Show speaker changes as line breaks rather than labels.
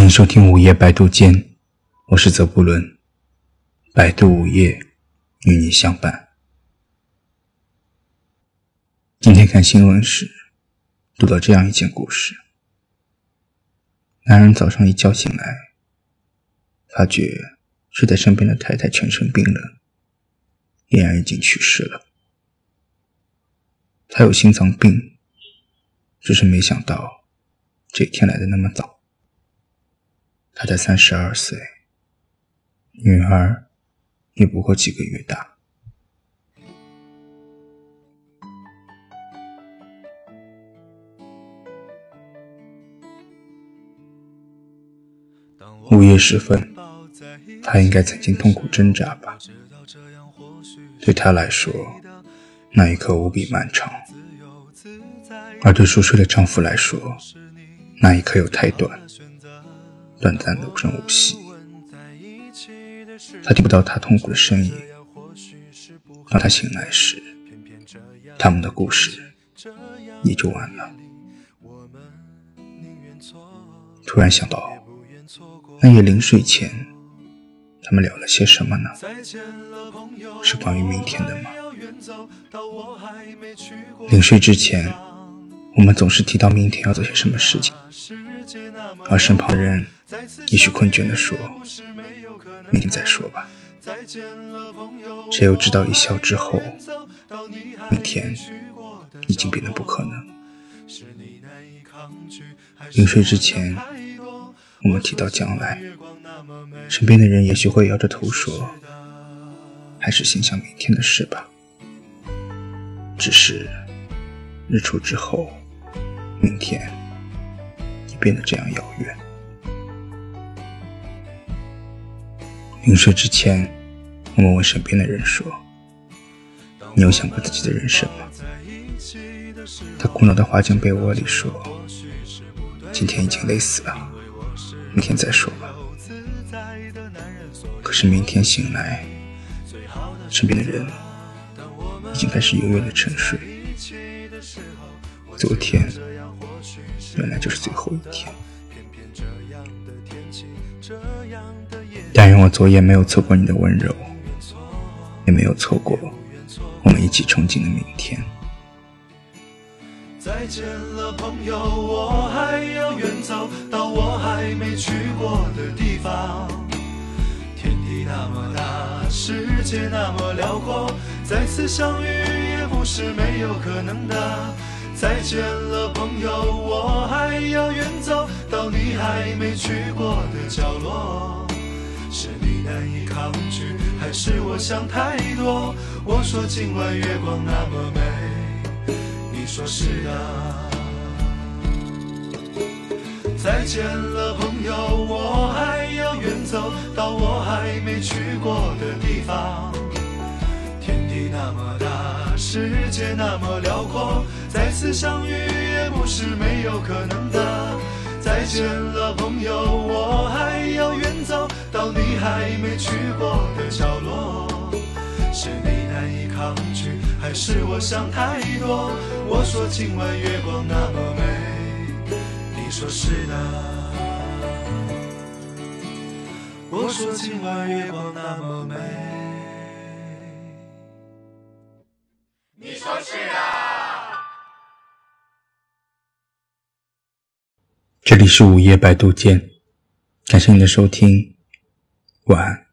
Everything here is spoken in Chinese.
欢迎收听午夜百度间，我是泽布伦，百度午夜与你相伴。今天看新闻时，读到这样一件故事：男人早上一觉醒来，发觉睡在身边的太太全身冰冷，俨然已经去世了。他有心脏病，只是没想到这一天来的那么早。他才三十二岁，女儿也不过几个月大。午夜时分，他应该曾经痛苦挣扎吧？对他来说，那一刻无比漫长；而对熟睡的丈夫来说，那一刻又太短。短暂的无声无息，他听不到他痛苦的声音。当他醒来时，他们的故事也就完了。突然想到，那夜临睡前，他们聊了些什么呢？是关于明天的吗？临睡之前，我们总是提到明天要做些什么事情，而身旁的人。也许困倦地说：“明天再说吧。”谁又知道一笑之后，明天已经变得不可能。临睡之前，我们提到将来，身边的人也许会摇着头说：“还是先想明天的事吧。”只是日出之后，明天也变得这样遥远。临睡之前，我们问身边的人说：“你有想过自己的人生吗？”他苦恼的滑进被窝里说：“今天已经累死了，明天再说吧。”可是明天醒来，身边的人已经开始悠悠的沉睡。昨天原来就是最后一天。但愿我昨夜没有错过你的温柔，也没有错过我们一起憧憬的明天。
再见了，朋友，我还要远走到我还没去过的地方。天地那么大，世界那么辽阔，再次相遇也不是没有可能的。再见了，朋友，我还要远走到你还没去过的角落。是你难以抗拒，还是我想太多？我说今晚月光那么美，你说是的。再见了，朋友，我还要远走到我还没去过的地方。天地那么大，世界那么辽阔，再次相遇也不是没有可能的。再见了，朋友，我还要远走到你还没去过的角落。是你难以抗拒，还是我想太多？我说今晚月光那么美，你说是的。我说今晚月光那么美，
这里是午夜百度间，感谢你的收听，晚安。